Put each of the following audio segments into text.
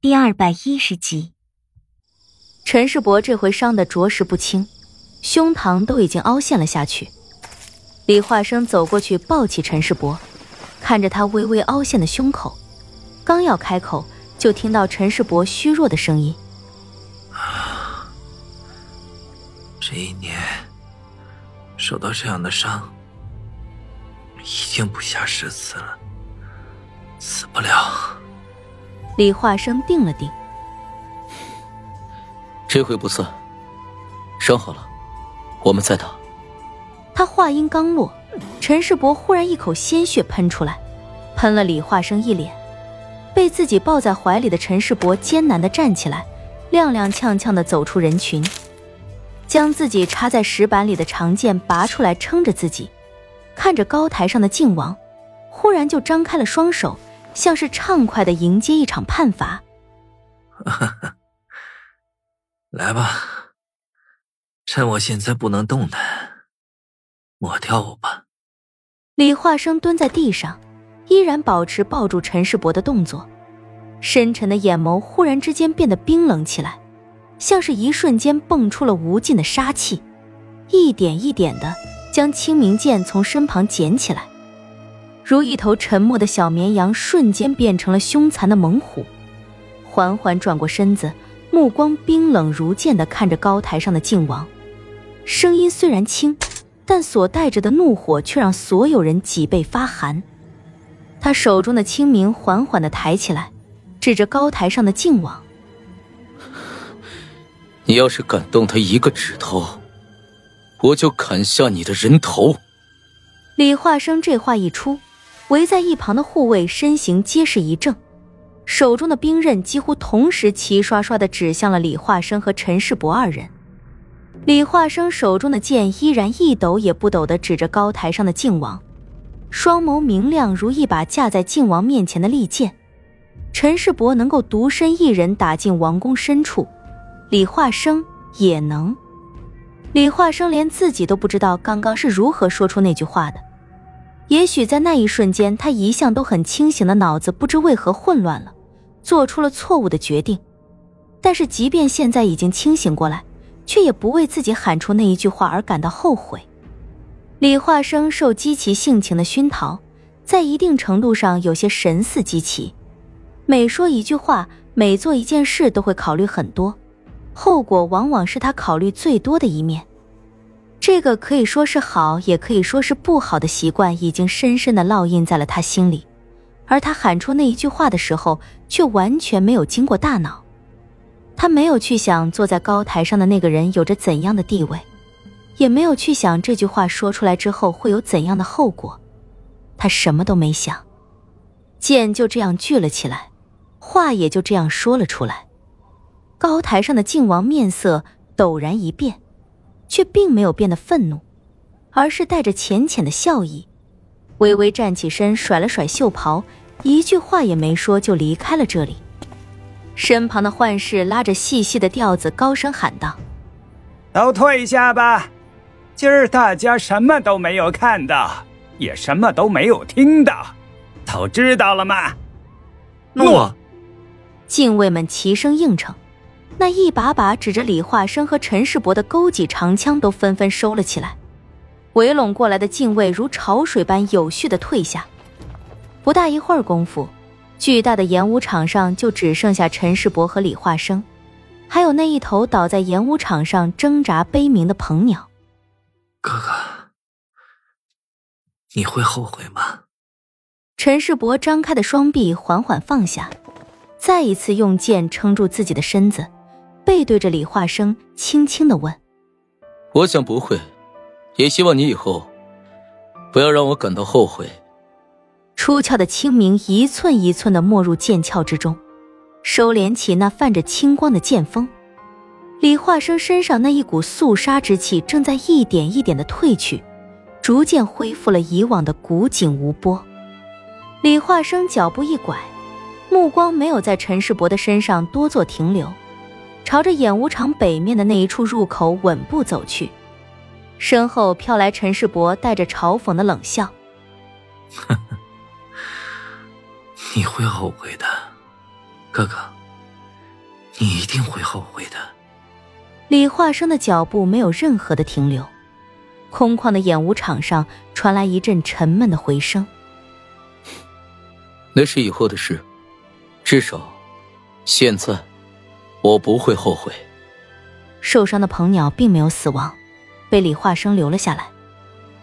第二百一十集，陈世伯这回伤的着实不轻，胸膛都已经凹陷了下去。李化生走过去抱起陈世伯，看着他微微凹陷的胸口，刚要开口，就听到陈世伯虚弱的声音：“这一年受到这样的伤，已经不下十次了，死不了。”李化生定了定，这回不算。伤好了，我们再打。他话音刚落，陈世伯忽然一口鲜血喷出来，喷了李化生一脸。被自己抱在怀里的陈世伯艰难的站起来，踉踉跄跄的走出人群，将自己插在石板里的长剑拔出来撑着自己，看着高台上的靖王，忽然就张开了双手。像是畅快的迎接一场判罚。来吧，趁我现在不能动弹，抹掉我吧。李化生蹲在地上，依然保持抱住陈世伯的动作，深沉的眼眸忽然之间变得冰冷起来，像是一瞬间蹦出了无尽的杀气，一点一点的将清明剑从身旁捡起来。如一头沉默的小绵羊，瞬间变成了凶残的猛虎，缓缓转过身子，目光冰冷如剑的看着高台上的靖王，声音虽然轻，但所带着的怒火却让所有人脊背发寒。他手中的清明缓缓的抬起来，指着高台上的靖王：“你要是敢动他一个指头，我就砍下你的人头。”李化生这话一出。围在一旁的护卫身形皆是一怔，手中的兵刃几乎同时齐刷刷的指向了李化生和陈世伯二人。李化生手中的剑依然一抖也不抖的指着高台上的靖王，双眸明亮如一把架在靖王面前的利剑。陈世伯能够独身一人打进王宫深处，李化生也能。李化生连自己都不知道刚刚是如何说出那句话的。也许在那一瞬间，他一向都很清醒的脑子不知为何混乱了，做出了错误的决定。但是，即便现在已经清醒过来，却也不为自己喊出那一句话而感到后悔。李化生受姬奇性情的熏陶，在一定程度上有些神似姬奇，每说一句话，每做一件事都会考虑很多，后果往往是他考虑最多的一面。这个可以说是好，也可以说是不好的习惯，已经深深的烙印在了他心里。而他喊出那一句话的时候，却完全没有经过大脑。他没有去想坐在高台上的那个人有着怎样的地位，也没有去想这句话说出来之后会有怎样的后果。他什么都没想，剑就这样聚了起来，话也就这样说了出来。高台上的靖王面色陡然一变。却并没有变得愤怒，而是带着浅浅的笑意，微微站起身，甩了甩袖袍，一句话也没说就离开了这里。身旁的幻视拉着细细的调子，高声喊道：“都退下吧，今儿大家什么都没有看到，也什么都没有听到，都知道了吗？”诺。禁卫们齐声应承。那一把把指着李化生和陈世伯的勾戟长枪都纷纷收了起来，围拢过来的禁卫如潮水般有序的退下。不大一会儿功夫，巨大的演武场上就只剩下陈世伯和李化生，还有那一头倒在演武场上挣扎悲鸣的鹏鸟。哥哥，你会后悔吗？陈世伯张开的双臂缓缓放下，再一次用剑撑住自己的身子。背对着李化生，轻轻的问：“我想不会，也希望你以后不要让我感到后悔。”出鞘的清明一寸一寸的没入剑鞘之中，收敛起那泛着青光的剑锋。李化生身上那一股肃杀之气正在一点一点的褪去，逐渐恢复了以往的古井无波。李化生脚步一拐，目光没有在陈世伯的身上多做停留。朝着演武场北面的那一处入口稳步走去，身后飘来陈世伯带着嘲讽的冷笑：“ 你会后悔的，哥哥，你一定会后悔的。李化生的脚步没有任何的停留，空旷的演武场上传来一阵沉闷的回声。那是以后的事，至少，现在，我不会后悔。受伤的鹏鸟并没有死亡，被李化生留了下来。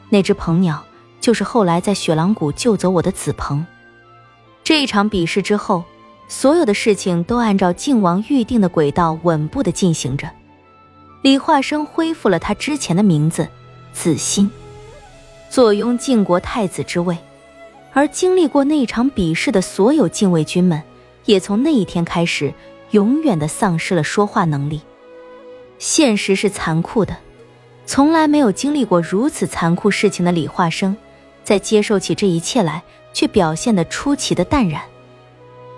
那只鹏鸟就是后来在雪狼谷救走我的子鹏。这一场比试之后，所有的事情都按照靖王预定的轨道稳步的进行着。李化生恢复了他之前的名字子欣，坐拥晋国太子之位。而经历过那一场比试的所有禁卫军们，也从那一天开始，永远的丧失了说话能力。现实是残酷的，从来没有经历过如此残酷事情的李化生，在接受起这一切来，却表现得出奇的淡然。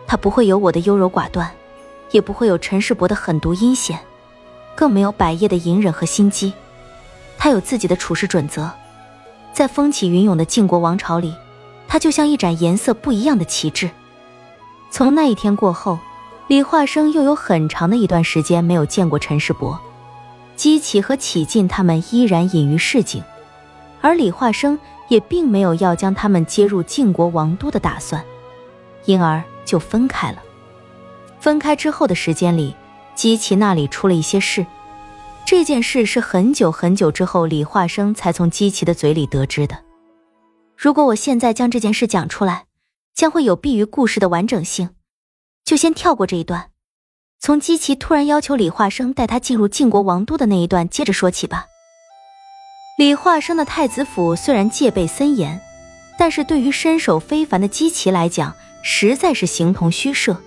他不会有我的优柔寡断，也不会有陈世伯的狠毒阴险，更没有百叶的隐忍和心机。他有自己的处事准则，在风起云涌的晋国王朝里。他就像一盏颜色不一样的旗帜。从那一天过后，李化生又有很长的一段时间没有见过陈世伯。姬启和启进他们依然隐于市井，而李化生也并没有要将他们接入晋国王都的打算，因而就分开了。分开之后的时间里，姬启那里出了一些事。这件事是很久很久之后，李化生才从姬启的嘴里得知的。如果我现在将这件事讲出来，将会有弊于故事的完整性，就先跳过这一段，从姬奇突然要求李化生带他进入晋国王都的那一段接着说起吧。李化生的太子府虽然戒备森严，但是对于身手非凡的姬奇来讲，实在是形同虚设。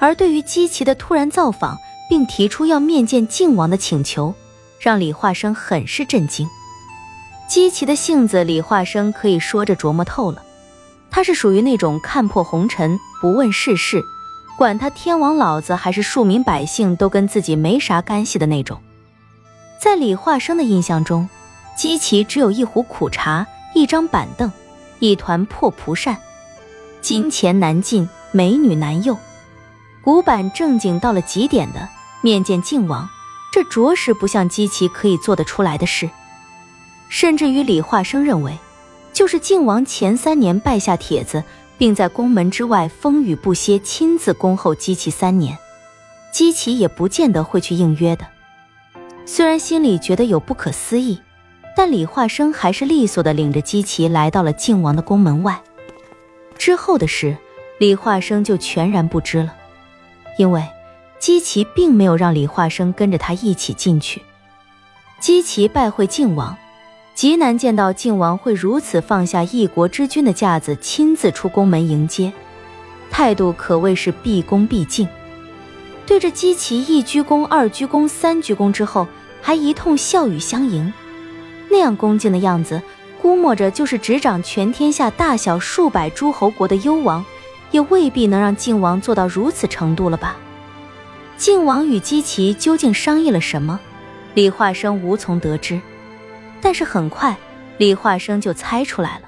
而对于姬奇的突然造访，并提出要面见晋王的请求，让李化生很是震惊。姬奇的性子，李化生可以说着琢磨透了。他是属于那种看破红尘，不问世事，管他天王老子还是庶民百姓，都跟自己没啥干系的那种。在李化生的印象中，姬奇只有一壶苦茶、一张板凳、一团破蒲扇，金钱难进，美女难诱，古板正经到了极点的面见靖王，这着实不像姬奇可以做得出来的事。甚至于李化生认为，就是靖王前三年拜下帖子，并在宫门之外风雨不歇，亲自恭候姬奇三年，姬奇也不见得会去应约的。虽然心里觉得有不可思议，但李化生还是利索的领着姬奇来到了靖王的宫门外。之后的事，李化生就全然不知了，因为姬奇并没有让李化生跟着他一起进去。姬奇拜会靖王。极难见到靖王会如此放下一国之君的架子，亲自出宫门迎接，态度可谓是毕恭毕敬。对着姬奇一鞠躬、二鞠躬、三鞠躬之后，还一通笑语相迎，那样恭敬的样子，估摸着就是执掌全天下大小数百诸侯国的幽王，也未必能让靖王做到如此程度了吧？靖王与姬奇究竟商议了什么？李化生无从得知。但是很快，李化生就猜出来了。